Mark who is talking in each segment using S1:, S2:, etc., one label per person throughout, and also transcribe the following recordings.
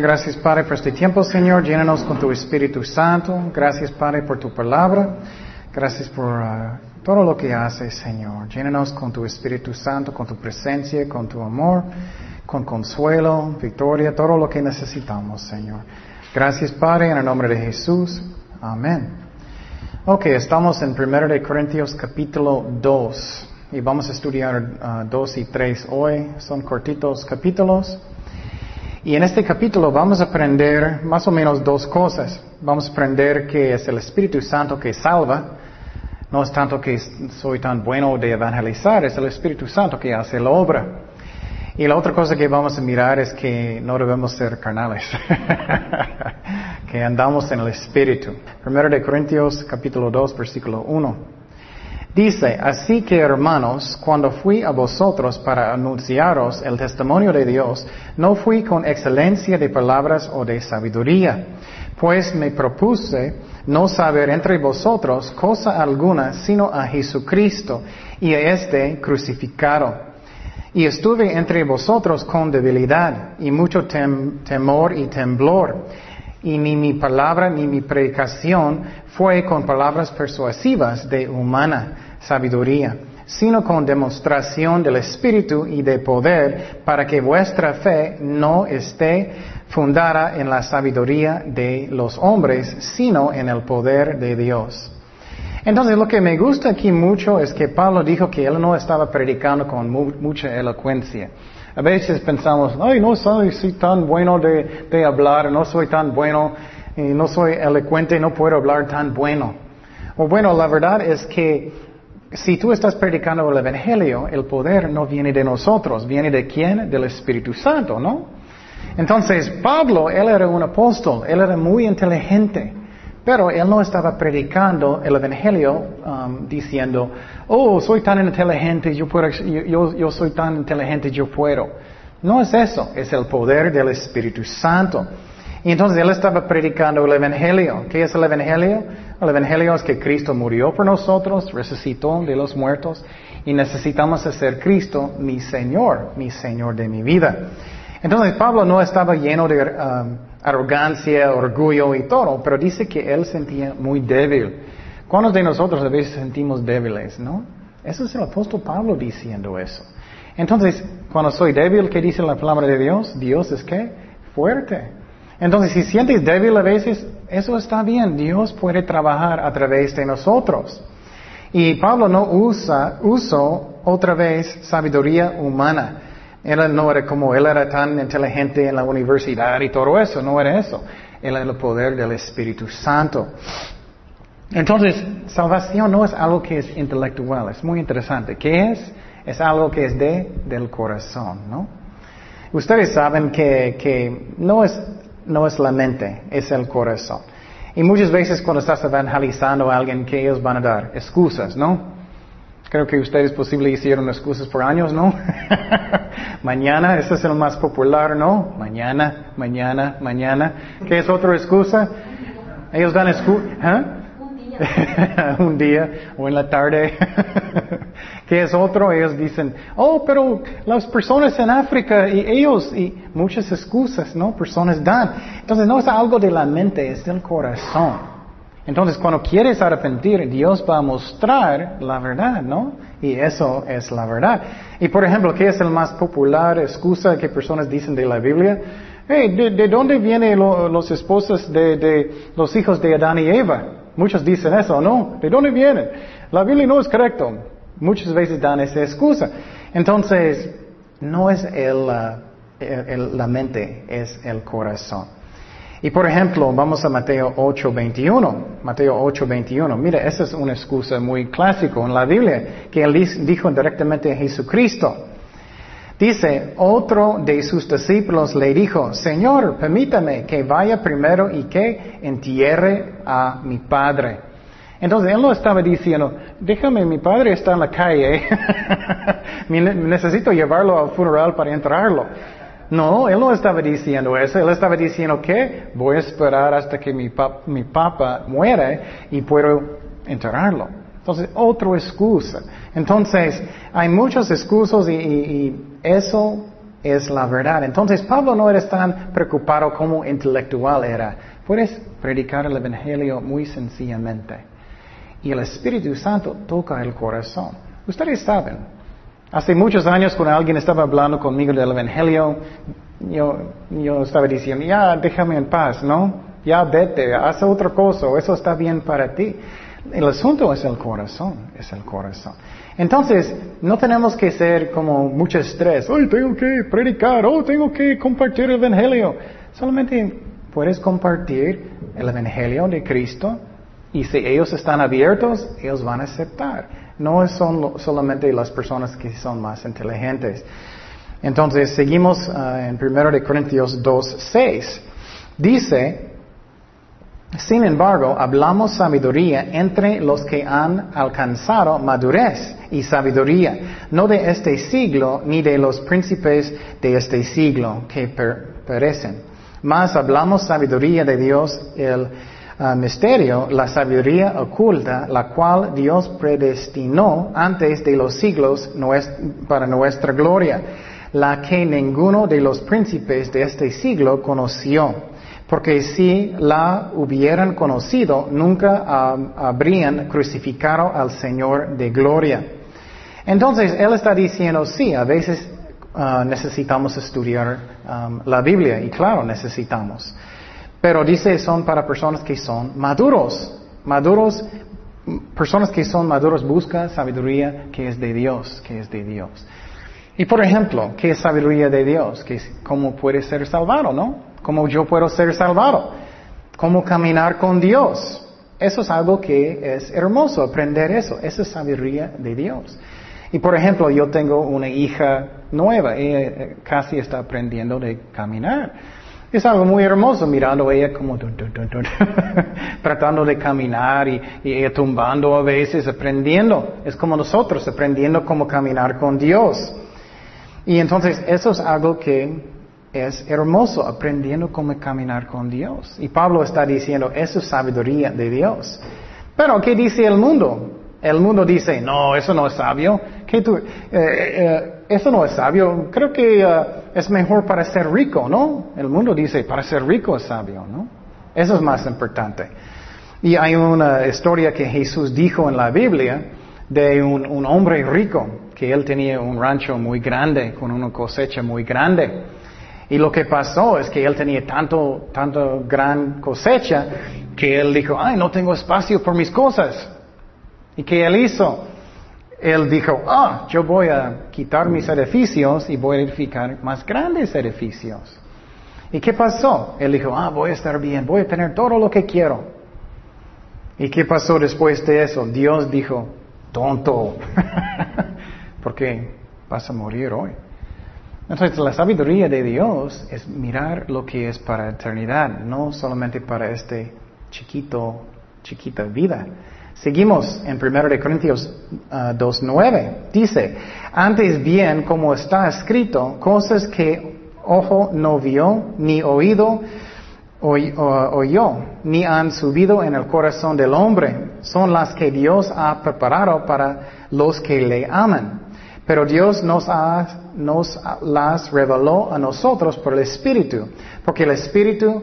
S1: Gracias Padre por este tiempo, Señor. Llénanos con tu Espíritu Santo. Gracias Padre por tu palabra. Gracias por uh, todo lo que haces, Señor. Llénanos con tu Espíritu Santo, con tu presencia, con tu amor, con consuelo, victoria, todo lo que necesitamos, Señor. Gracias Padre, en el nombre de Jesús. Amén. Ok, estamos en 1 de Corintios capítulo 2 y vamos a estudiar 2 y 3 hoy. Son cortitos capítulos. Y en este capítulo vamos a aprender más o menos dos cosas. Vamos a aprender que es el Espíritu Santo que salva. No es tanto que soy tan bueno de evangelizar, es el Espíritu Santo que hace la obra. Y la otra cosa que vamos a mirar es que no debemos ser carnales, que andamos en el Espíritu. Primero de Corintios capítulo 2 versículo 1. Dice, así que hermanos, cuando fui a vosotros para anunciaros el testimonio de Dios, no fui con excelencia de palabras o de sabiduría, pues me propuse no saber entre vosotros cosa alguna sino a Jesucristo y a este crucificado. Y estuve entre vosotros con debilidad y mucho temor y temblor. Y ni mi palabra ni mi predicación fue con palabras persuasivas de humana sabiduría, sino con demostración del Espíritu y de poder, para que vuestra fe no esté fundada en la sabiduría de los hombres, sino en el poder de Dios. Entonces lo que me gusta aquí mucho es que Pablo dijo que él no estaba predicando con mucha elocuencia. A veces pensamos, ay, no soy tan bueno de, hablar, no soy tan bueno, no soy elocuente, no puedo hablar tan bueno. Bueno, la verdad es que si tú estás predicando el Evangelio, el poder no viene de nosotros, viene de quién? Del Espíritu Santo, ¿no? Entonces, Pablo, él era un apóstol, él era muy inteligente, pero él no estaba predicando el Evangelio um, diciendo, oh, soy tan inteligente, yo, puedo, yo, yo soy tan inteligente, yo puedo. No es eso, es el poder del Espíritu Santo. Y entonces él estaba predicando el Evangelio. ¿Qué es el Evangelio? El Evangelio es que Cristo murió por nosotros, resucitó de los muertos y necesitamos hacer Cristo mi Señor, mi Señor de mi vida. Entonces Pablo no estaba lleno de um, arrogancia, orgullo y todo, pero dice que él sentía muy débil. ¿Cuántos de nosotros a veces sentimos débiles, no? Eso es el apóstol Pablo diciendo eso. Entonces, cuando soy débil, ¿qué dice la palabra de Dios? Dios es que fuerte. Entonces, si sientes débil a veces, eso está bien. Dios puede trabajar a través de nosotros. Y Pablo no usa, usó otra vez sabiduría humana. Él no era como él era tan inteligente en la universidad y todo eso, no era eso. Él era el poder del Espíritu Santo. Entonces, salvación no es algo que es intelectual, es muy interesante. ¿Qué es? Es algo que es de, del corazón, ¿no? Ustedes saben que, que no es no es la mente, es el corazón. Y muchas veces cuando estás evangelizando a alguien, que ellos van a dar? Excusas, ¿no? Creo que ustedes posible hicieron excusas por años, ¿no? mañana, ese es el más popular, ¿no? Mañana, mañana, mañana. ¿Qué es otra excusa? Ellos dan excusas. ¿eh? un día o en la tarde. que es otro? Ellos dicen, oh, pero las personas en África y ellos, y muchas excusas, ¿no? Personas dan. Entonces no es algo de la mente, es del corazón. Entonces cuando quieres arrepentir, Dios va a mostrar la verdad, ¿no? Y eso es la verdad. Y por ejemplo, ¿qué es el más popular excusa que personas dicen de la Biblia? Hey, ¿de, dónde vienen los esposos de, los hijos de Adán y Eva? Muchos dicen eso, ¿no? ¿De dónde vienen? La Biblia no es correcto. Muchas veces dan esa excusa. Entonces, no es el, la mente, es el corazón. Y por ejemplo, vamos a Mateo 8:21. Mateo 8:21. Mira, esa es una excusa muy clásica en la Biblia, que él dijo directamente a Jesucristo. Dice, otro de sus discípulos le dijo, Señor, permítame que vaya primero y que entierre a mi padre. Entonces él no estaba diciendo, déjame, mi padre está en la calle, necesito llevarlo al funeral para enterrarlo. No, él no estaba diciendo eso, él estaba diciendo que voy a esperar hasta que mi, mi papá muere y puedo enterrarlo. Entonces, otra excusa. Entonces, hay muchas excusas y, eso es la verdad. Entonces Pablo no era tan preocupado como intelectual era. Puedes predicar el Evangelio muy sencillamente. Y el Espíritu Santo toca el corazón. Ustedes saben, hace muchos años cuando alguien estaba hablando conmigo del Evangelio, yo, yo estaba diciendo, ya déjame en paz, ¿no? Ya vete, haz otra cosa, eso está bien para ti. El asunto es el corazón, es el corazón. Entonces, no tenemos que ser como mucho estrés. Hoy tengo que predicar, oh, tengo que compartir el Evangelio. Solamente puedes compartir el Evangelio de Cristo y si ellos están abiertos, ellos van a aceptar. No son solamente las personas que son más inteligentes. Entonces, seguimos uh, en 1 Corintios 2, 6. Dice, sin embargo, hablamos sabiduría entre los que han alcanzado madurez y sabiduría, no de este siglo ni de los príncipes de este siglo que perecen. Mas hablamos sabiduría de Dios, el ah, misterio, la sabiduría oculta, la cual Dios predestinó antes de los siglos para nuestra gloria, la que ninguno de los príncipes de este siglo conoció porque si la hubieran conocido, nunca habrían crucificado al Señor de gloria. Entonces, Él está diciendo, sí, a veces ah, necesitamos estudiar la Biblia, y claro, necesitamos. Pero dice, son para personas que son maduros. Maduros, personas que son maduros buscan sabiduría que es de Dios, que es de Dios. Y por ejemplo, ¿qué es sabiduría de Dios? Que ¿Cómo puede ser salvado, no? cómo yo puedo ser salvado, cómo caminar con Dios. Eso es algo que es hermoso, aprender eso. Esa es sabiduría de Dios. Y por ejemplo, yo tengo una hija nueva, ella eh, casi está aprendiendo de caminar. Es algo muy hermoso mirando a ella como tratando de caminar y, y, ella tumbando a veces, aprendiendo. Es como nosotros, aprendiendo cómo caminar con Dios. Y entonces eso es algo que es hermoso aprendiendo cómo caminar con Dios. Y Pablo está diciendo, eso es sabiduría de Dios. Pero, ¿qué dice el mundo? El mundo dice, no, eso no es sabio. ¿Qué tú, eh, eh, eso no es sabio. Creo que eh, es mejor para ser rico, ¿no? El mundo dice, para ser rico es sabio, ¿no? Eso es más importante. Y hay una historia que Jesús dijo en la Biblia de un, un hombre rico, que él tenía un rancho muy grande, con una cosecha muy grande. Y lo que pasó es que él tenía tanto, tanto gran cosecha que él dijo, ay, no tengo espacio por mis cosas. ¿Y qué él hizo? Él dijo, ah, yo voy a quitar mis edificios y voy a edificar más grandes edificios. ¿Y qué pasó? Él dijo, ah, voy a estar bien, voy a tener todo lo que quiero. ¿Y qué pasó después de eso? Dios dijo, tonto, porque vas a morir hoy. Entonces, la sabiduría de Dios es mirar lo que es para eternidad, no solamente para este chiquito, chiquita vida. Seguimos en 1 de Corintios 2.9. Ah, Dice, antes bien, como está escrito, cosas que ojo no vio, ni oído oyó, ni han subido en el corazón del hombre, son las que Dios ha preparado para los que le aman. Pero Dios nos, las reveló a nosotros por el Espíritu, porque el Espíritu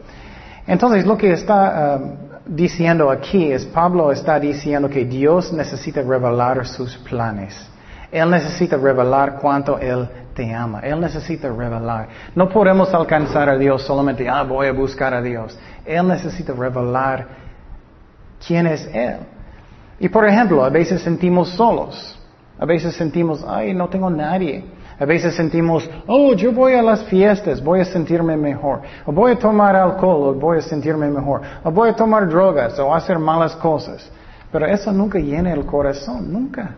S1: Entonces lo que está um, diciendo aquí es Pablo está diciendo que Dios necesita revelar sus planes. Él necesita revelar cuánto Él te ama. Él necesita revelar. No podemos alcanzar a Dios solamente, ah, voy a buscar a Dios. Él necesita revelar quién es Él. Y por ejemplo, a veces sentimos solos. A veces sentimos, ay, no tengo nadie. A veces sentimos, oh, yo voy a las fiestas, voy a sentirme mejor. O voy a tomar alcohol, o voy a sentirme mejor. O voy a tomar drogas, o hacer malas cosas. Pero eso nunca llena el corazón, nunca.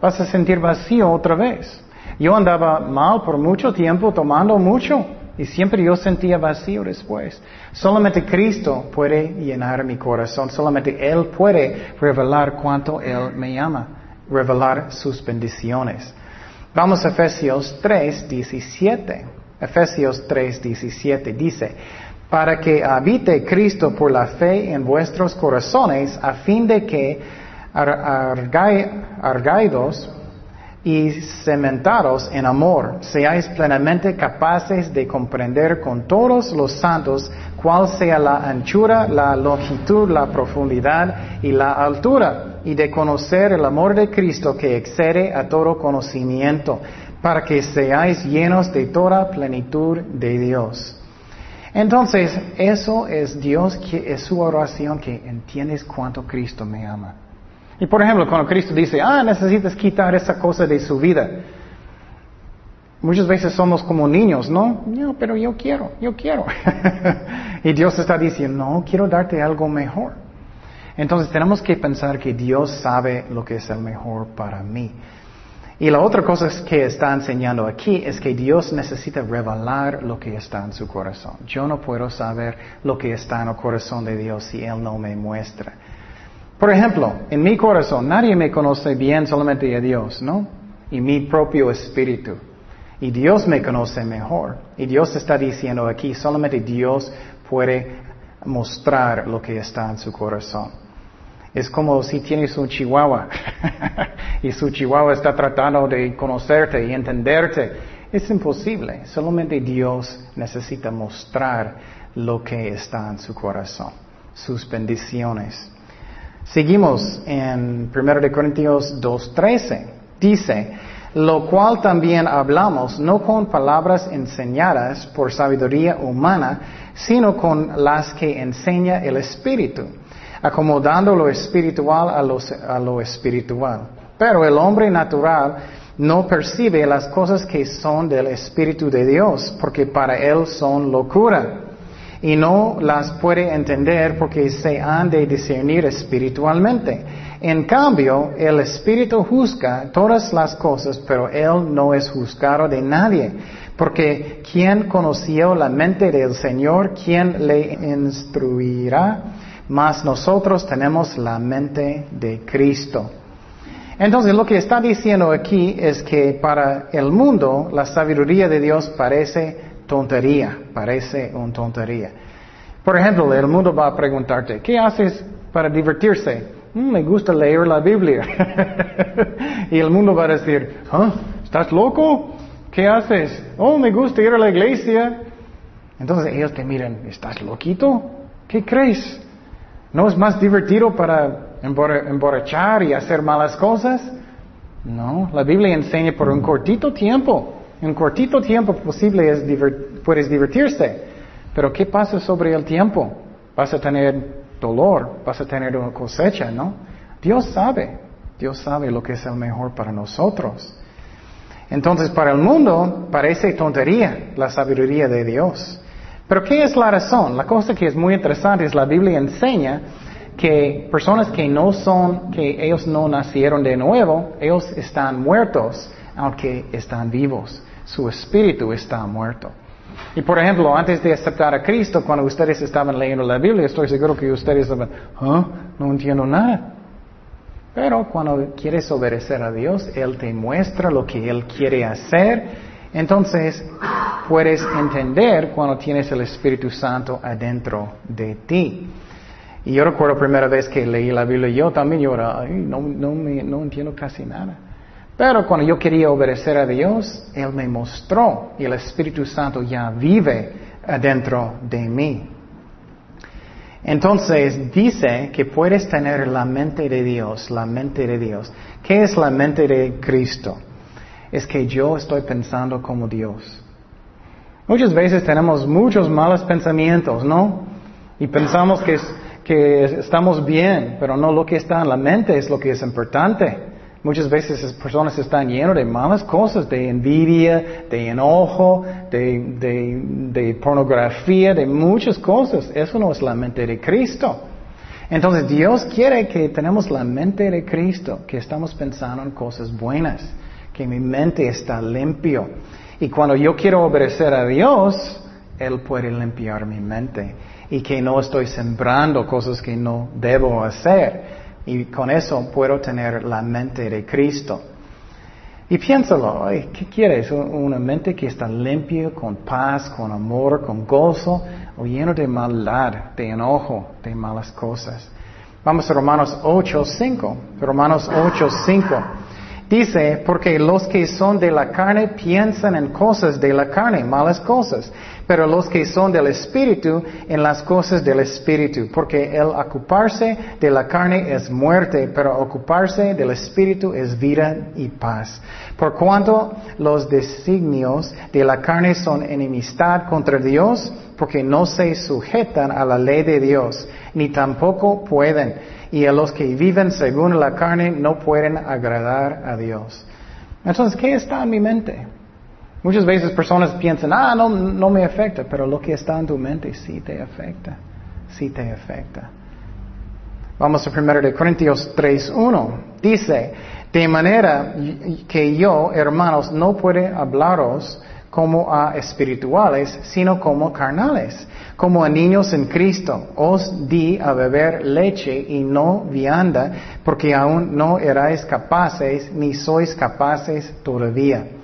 S1: Vas a sentir vacío otra vez. Yo andaba mal por mucho tiempo, tomando mucho, y siempre yo sentía vacío después. Solamente Cristo puede llenar mi corazón, solamente Él puede revelar cuánto Él me ama, revelar sus bendiciones. Vamos a Efesios 3, 17. Efesios 3, 17 dice, para que habite Cristo por la fe en vuestros corazones, a fin de que argaidos y cementados en amor, seáis plenamente capaces de comprender con todos los santos cuál sea la anchura, la longitud, la profundidad y la altura, y de conocer el amor de Cristo que excede a todo conocimiento, para que seáis llenos de toda plenitud de Dios. Entonces, eso es Dios, que es su oración, que entiendes cuánto Cristo me ama. Y por ejemplo, cuando Cristo dice, ah, necesitas quitar esa cosa de su vida. Muchas veces somos como niños, ¿no? No, pero yo quiero, yo quiero. y Dios está diciendo, no, quiero darte algo mejor. Entonces tenemos que pensar que Dios sabe lo que es el mejor para mí. Y la otra cosa que está enseñando aquí es que Dios necesita revelar lo que está en su corazón. Yo no puedo saber lo que está en el corazón de Dios si Él no me muestra. Por ejemplo, en mi corazón nadie me conoce bien solamente a Dios, ¿no? Y mi propio espíritu. Y Dios me conoce mejor. Y Dios está diciendo aquí, solamente Dios puede mostrar lo que está en su corazón. Es como si tienes un chihuahua y su chihuahua está tratando de conocerte y entenderte. Es imposible. Solamente Dios necesita mostrar lo que está en su corazón, sus bendiciones. Seguimos en 1 Corintios 2.13. Dice, lo cual también hablamos no con palabras enseñadas por sabiduría humana, sino con las que enseña el Espíritu, acomodando lo espiritual a a lo espiritual. Pero el hombre natural no percibe las cosas que son del Espíritu de Dios, porque para él son locura y no las puede entender porque se han de discernir espiritualmente. En cambio, el Espíritu juzga todas las cosas, pero Él no es juzgado de nadie, porque ¿quién conoció la mente del Señor? ¿Quién le instruirá? Mas nosotros tenemos la mente de Cristo. Entonces lo que está diciendo aquí es que para el mundo la sabiduría de Dios parece tontería, parece una tontería. Por ejemplo, el mundo va a preguntarte, ¿qué haces para divertirse? Mm, me gusta leer la Biblia. y el mundo va a decir, ¿Ah, ¿estás loco? ¿Qué haces? Oh, me gusta ir a la iglesia. Entonces ellos te miran, ¿estás loquito? ¿Qué crees? ¿No es más divertido para emborrachar y hacer malas cosas? No, la Biblia enseña por un cortito tiempo en cortito tiempo posible es puedes divertirse. Pero ¿qué pasa sobre el tiempo? Vas a tener dolor, vas a tener una cosecha, ¿no? Dios sabe, Dios sabe lo que es el mejor para nosotros. Entonces, para el mundo parece tontería la sabiduría de Dios. Pero ¿qué es la razón? La cosa que es muy interesante es la Biblia enseña que personas que no son, que ellos no nacieron de nuevo, ellos están muertos, aunque están vivos su espíritu está muerto. Y por ejemplo, antes de aceptar a Cristo, cuando ustedes estaban leyendo la Biblia, estoy seguro que ustedes estaban, no entiendo nada. Pero cuando quieres obedecer a Dios, Él te muestra lo que Él quiere hacer. Entonces, puedes entender cuando tienes el Espíritu Santo adentro de ti. Y yo recuerdo la primera vez que leí la Biblia, yo también lloraba, no, no, no entiendo casi nada. Pero cuando yo quería obedecer a Dios, Él me mostró y el Espíritu Santo ya vive adentro de mí. Entonces dice que puedes tener la mente de Dios, la mente de Dios. ¿Qué es la mente de Cristo? Es que yo estoy pensando como Dios. Muchas veces tenemos muchos malos pensamientos, ¿no? Y pensamos que, que estamos bien, pero no lo que está en la mente es lo que es importante. Muchas veces las personas están llenas de malas cosas, de envidia, de enojo, de, pornografía, de muchas cosas. Eso no es la mente de Cristo. Entonces Dios quiere que tenemos la mente de Cristo, que estamos pensando en cosas buenas, que mi mente está limpio. Y cuando yo quiero obedecer a Dios, Él puede limpiar mi mente. Y que no estoy sembrando cosas que no debo hacer. Y con eso puedo tener la mente de Cristo. Y piénsalo, ¿qué quieres? ¿Una mente que está limpia, con paz, con amor, con gozo, o lleno de maldad, de enojo, de malas cosas? Vamos a Romanos 8, 5. Romanos 8, 5. Dice, porque los que son de la carne piensan en cosas de la carne, malas cosas, pero los que son del Espíritu en las cosas del Espíritu, porque el ocuparse de la carne es muerte, pero ocuparse del Espíritu es vida y paz. Por cuanto los designios de la carne son enemistad contra Dios, porque no se sujetan a la ley de Dios, ni tampoco pueden y a los que viven según la carne no pueden agradar a Dios. Entonces, ¿qué está en mi mente? Muchas veces personas piensan, ah, no, no me afecta, pero lo que está en tu mente sí te afecta, sí te afecta. Vamos a 1 de Corintios 3.1. Dice, de manera que yo, hermanos, no puedo hablaros como a espirituales, sino como carnales, como a niños en Cristo. Os di a beber leche y no vianda, porque aún no erais capaces, ni sois capaces todavía.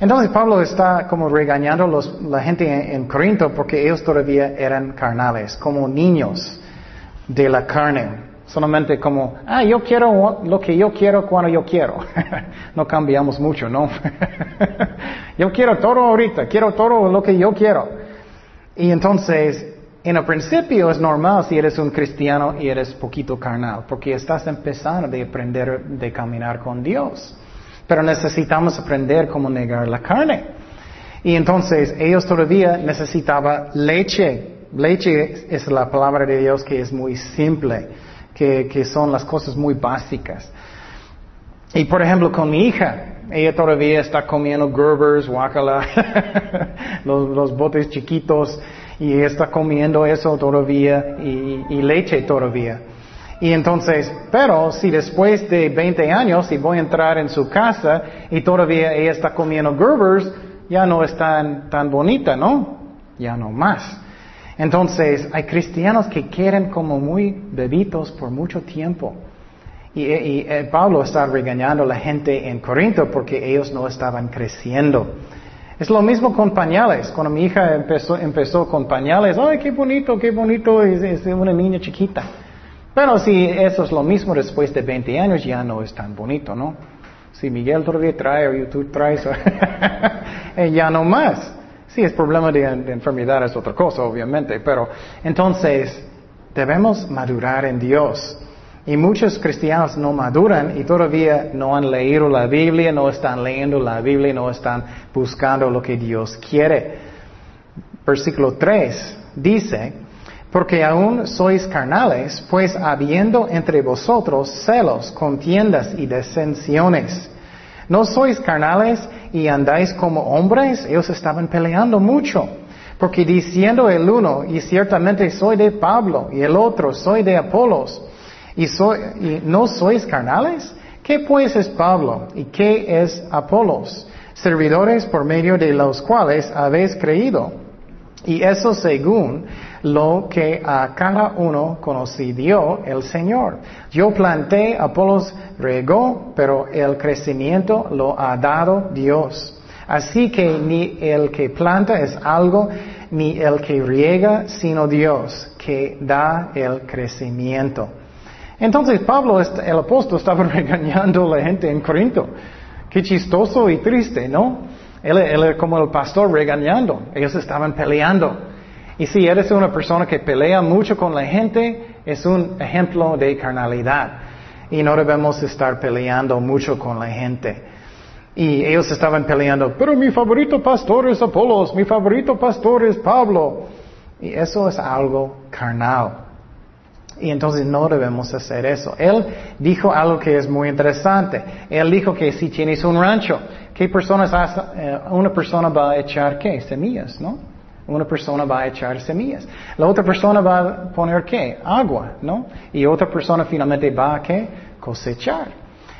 S1: Entonces Pablo está como regañando a la gente en, Corinto porque ellos todavía eran carnales, como niños de la carne. Solamente como, ah, yo quiero lo que yo quiero cuando yo quiero. no cambiamos mucho, ¿no? yo quiero todo ahorita, quiero todo lo que yo quiero. Y entonces, en el principio es normal si eres un cristiano y eres poquito carnal, porque estás empezando de aprender de caminar con Dios. Pero necesitamos aprender cómo negar la carne. Y entonces ellos todavía necesitaban leche. Leche es la palabra de Dios que es muy simple que, son las cosas muy básicas. Y por ejemplo, con mi hija, ella todavía está comiendo Gerbers, Wakala, los, botes chiquitos, y está comiendo eso todavía y, leche todavía. Y entonces, pero si después de 20 años, si voy a entrar en su casa y todavía ella está comiendo Gerbers, ya no es tan, bonita, ¿no? Ya no más. Entonces, hay cristianos que quieren como muy bebitos por mucho tiempo. Y, eh, Pablo está regañando a la gente en Corinto porque ellos no estaban creciendo. Es lo mismo con pañales. Cuando mi hija empezó, empezó con pañales, ¡ay, qué bonito, qué bonito! Es, una niña chiquita. Pero si eso es lo mismo después de 20 años, ya no es tan bonito, ¿no? Si Miguel todavía trae o tú traes, eh, ya no más. Sí, es problema de, enfermedad, es otra cosa, obviamente, pero entonces debemos madurar en Dios. Y muchos cristianos no maduran y todavía no han leído la Biblia, no están leyendo la Biblia, no están buscando lo que Dios quiere. Versículo 3 dice, porque aún sois carnales, pues habiendo entre vosotros celos, contiendas y desensiones. ¿No sois carnales y andáis como hombres? Ellos estaban peleando mucho. Porque diciendo el uno, y ciertamente soy de Pablo, y el otro, soy de Apolos, y, soy, y no sois carnales? ¿Qué pues es Pablo y qué es Apolos? Servidores por medio de los cuales habéis creído. Y eso según lo que a cada uno conoció el Señor. Yo planté, Apolos regó, pero el crecimiento lo ha dado Dios. Así que ni el que planta es algo, ni el que riega, sino Dios, que da el crecimiento. Entonces Pablo, el apóstol, estaba regañando a la gente en Corinto. Qué chistoso y triste, ¿no? Él, él era como el pastor regañando. Ellos estaban peleando. Y si eres una persona que pelea mucho con la gente, es un ejemplo de carnalidad. Y no debemos estar peleando mucho con la gente. Y ellos estaban peleando, pero mi favorito pastor es Apolos, mi favorito pastor es Pablo. Y eso es algo carnal. Y entonces no debemos hacer eso. Él dijo algo que es muy interesante. Él dijo que si tienes un rancho, ¿qué personas hace, eh, una persona va a echar qué? Semillas, ¿no? Una persona va a echar semillas. La otra persona va a poner qué? Agua, ¿no? Y otra persona finalmente va a qué? Cosechar.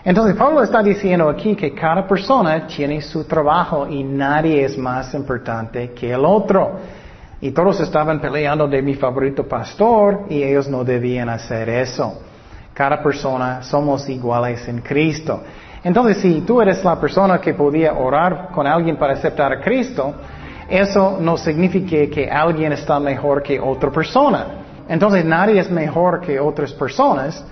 S1: Entonces Pablo está diciendo aquí que cada persona tiene su trabajo y nadie es más importante que el otro. Y todos estaban peleando de mi favorito pastor y ellos no debían hacer eso. Cada persona somos iguales en Cristo. Entonces, si tú eres la persona que podía orar con alguien para aceptar a Cristo, eso no significa que alguien está mejor que otra persona. Entonces, nadie es mejor que otras personas.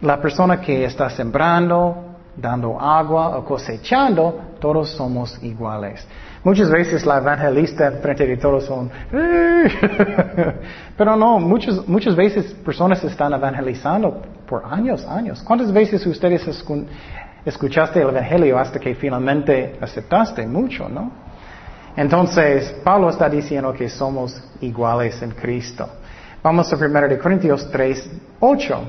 S1: La persona que está sembrando, dando agua o cosechando, todos somos iguales. Muchas veces la evangelista frente de todos son, pero no, muchas, muchas veces personas están evangelizando por años, años. ¿Cuántas veces ustedes escuchaste el Evangelio hasta que finalmente aceptaste? Mucho, ¿no? Entonces, Pablo está diciendo que somos iguales en Cristo. Vamos a 1 Corintios 3, 8.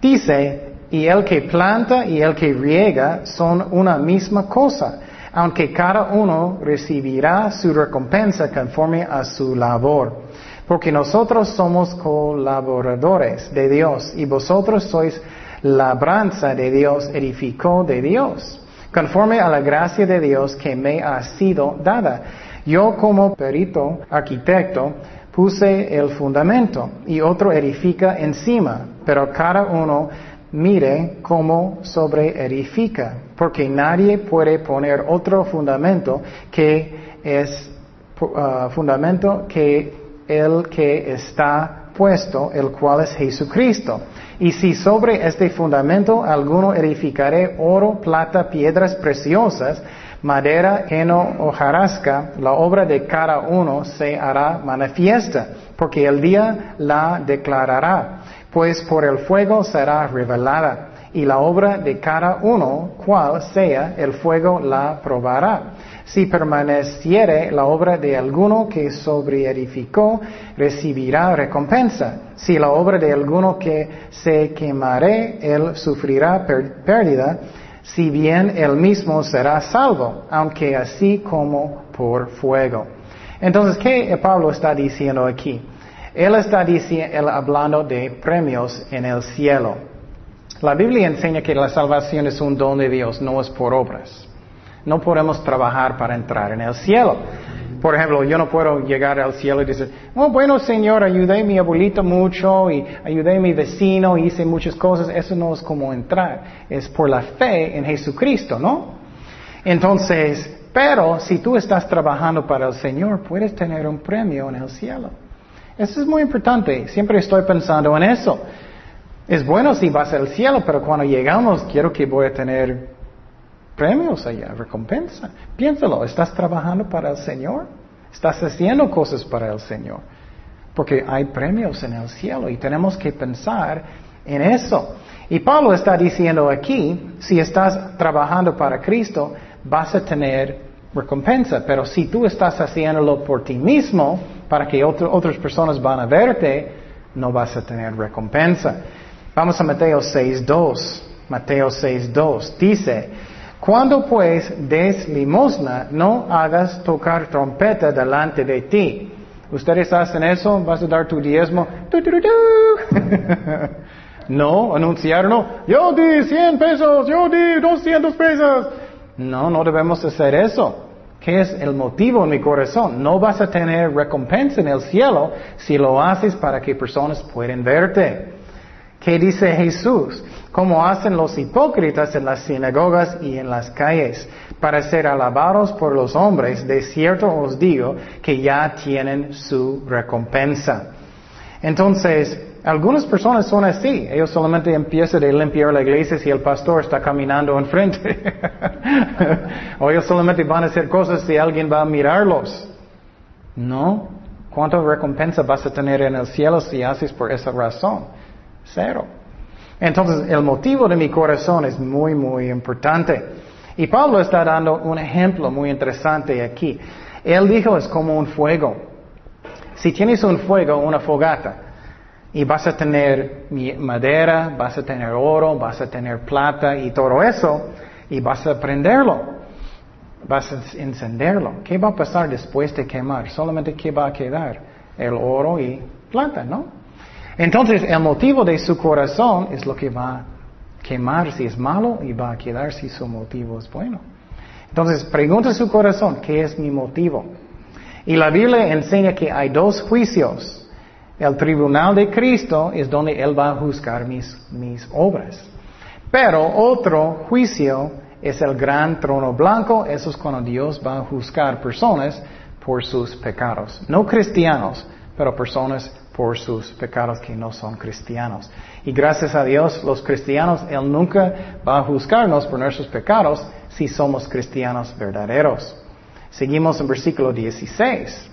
S1: Dice, y el que planta y el que riega son una misma cosa, aunque cada uno recibirá su recompensa conforme a su labor. Porque nosotros somos colaboradores de Dios y vosotros sois labranza de Dios, edificó de Dios, conforme a la gracia de Dios que me ha sido dada. Yo como perito arquitecto puse el fundamento y otro edifica encima, pero cada uno mire cómo sobre edifica, porque nadie puede poner otro fundamento que es uh, fundamento que el que está puesto, el cual es Jesucristo. Y si sobre este fundamento alguno edificaré oro, plata, piedras preciosas, madera, heno o jarasca, la obra de cada uno se hará manifiesta, porque el día la declarará, pues por el fuego será revelada, y la obra de cada uno, cual sea, el fuego la probará. Si permaneciere la obra de alguno que sobreedificó, recibirá recompensa. Si la obra de alguno que se quemare, él sufrirá pérdida, si bien él mismo será salvo, aunque así como por fuego. Entonces, ¿qué Pablo está diciendo aquí? Él está diciendo, hablando de premios en el cielo. La Biblia enseña que la salvación es un don de Dios, no es por obras. No podemos trabajar para entrar en el cielo. Por ejemplo, yo no puedo llegar al cielo y decir, oh, bueno, Señor, ayudé a mi abuelito mucho y ayudé a mi vecino hice muchas cosas. Eso no es como entrar. Es por la fe en Jesucristo, ¿no? Entonces, pero si tú estás trabajando para el Señor, puedes tener un premio en el cielo. Eso es muy importante. Siempre estoy pensando en eso. Es bueno si vas al cielo, pero cuando llegamos quiero que voy a tener premios allá, recompensa. Piénsalo, ¿estás trabajando para el Señor? ¿Estás haciendo cosas para el Señor? Porque hay premios en el cielo y tenemos que pensar en eso. Y Pablo está diciendo aquí, si estás trabajando para Cristo, vas a tener recompensa, pero si tú estás haciéndolo por ti mismo, para que otras personas van a verte, no vas a tener recompensa. Vamos a Mateo 6.2. Mateo 6.2 dice, cuando pues des limosna, no hagas tocar trompeta delante de ti. ¿Ustedes hacen eso? ¿Vas a dar tu diezmo? no, anunciar no. Yo di 100 pesos, yo di 200 pesos. No, no debemos hacer eso. ¿Qué es el motivo en mi corazón? No vas a tener recompensa en el cielo si lo haces para que personas puedan verte. ¿Qué dice Jesús? Como hacen los hipócritas en las sinagogas y en las calles, para ser alabados por los hombres, de cierto os digo que ya tienen su recompensa. Entonces, algunas personas son así, ellos solamente empiezan a limpiar la iglesia si el pastor está caminando enfrente. o ellos solamente van a hacer cosas si alguien va a mirarlos. No. ¿Cuánta recompensa vas a tener en el cielo si haces por esa razón? Cero. Entonces, el motivo de mi corazón es muy, muy importante. Y Pablo está dando un ejemplo muy interesante aquí. Él dijo, es como un fuego. Si tienes un fuego, una fogata, y vas a tener madera, vas a tener oro, vas a tener plata y todo eso, y vas a prenderlo, vas a encenderlo. ¿Qué va a pasar después de quemar? Solamente qué va a quedar? El oro y plata, ¿no? Entonces, el motivo de su corazón es lo que va quemar si es malo y va a quedar si su motivo es bueno. Entonces, pregunta su corazón, ¿qué es mi motivo? Y la Biblia enseña que hay dos juicios. El tribunal de Cristo es donde Él va a juzgar mis, mis obras. Pero otro juicio es el gran trono blanco, eso es cuando Dios va a juzgar personas por sus pecados. No cristianos, pero personas por sus pecados que no son cristianos. Y gracias a Dios, los cristianos, Él nunca va a juzgarnos por nuestros pecados si somos cristianos verdaderos. Seguimos en versículo 16.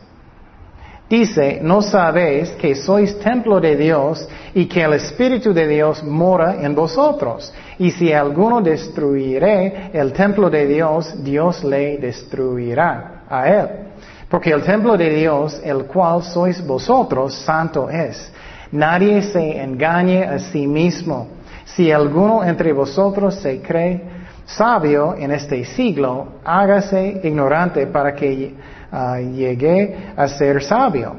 S1: Dice, ¿no sabéis que sois templo de Dios y que el Espíritu de Dios mora en vosotros? Y si alguno destruiré el templo de Dios, Dios le destruirá a él. Porque el templo de Dios, el cual sois vosotros, santo es. Nadie se engañe a sí mismo. Si alguno entre vosotros se cree sabio en este siglo, hágase ignorante para que uh, llegue a ser sabio.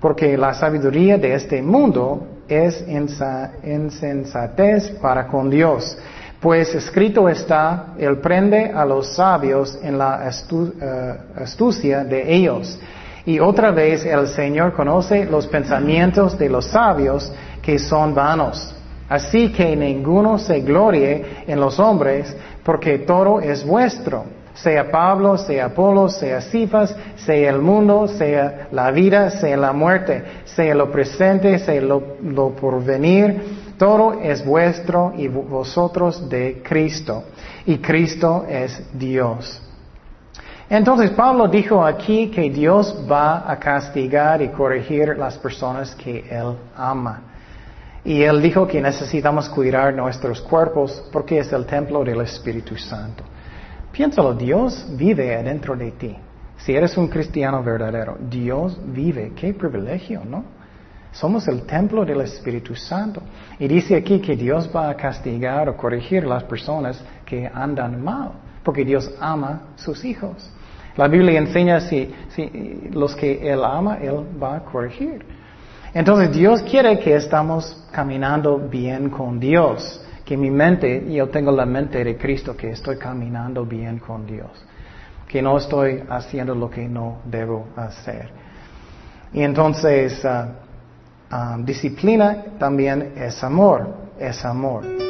S1: Porque la sabiduría de este mundo es insensatez para con Dios. Pues escrito está, Él prende a los sabios en la eh, astucia de ellos. Y otra vez el Señor conoce los pensamientos de los sabios que son vanos. Así que ninguno se glorie en los hombres, porque todo es vuestro. Sea Pablo, sea Apolo, sea Cifas, sea el mundo, sea la vida, sea la muerte, sea lo presente, sea lo, lo porvenir todo es vuestro y vosotros de Cristo. Y Cristo es Dios. Entonces Pablo dijo aquí que Dios va a castigar y corregir las personas que Él ama. Y Él dijo que necesitamos cuidar nuestros cuerpos porque es el templo del Espíritu Santo. Piénsalo, Dios vive adentro de ti. Si eres un cristiano verdadero, Dios vive. Qué privilegio, ¿no? Somos el templo del Espíritu Santo. Y dice aquí que Dios va a castigar o corregir las personas que andan mal, porque Dios ama sus hijos. La Biblia enseña si, si los que Él ama, Él va a corregir. Entonces Dios quiere que estamos caminando bien con Dios, que mi mente, yo tengo la mente de Cristo, que estoy caminando bien con Dios, que no estoy haciendo lo que no debo hacer. Y entonces, ah, Ah, disciplina también es amor, es amor.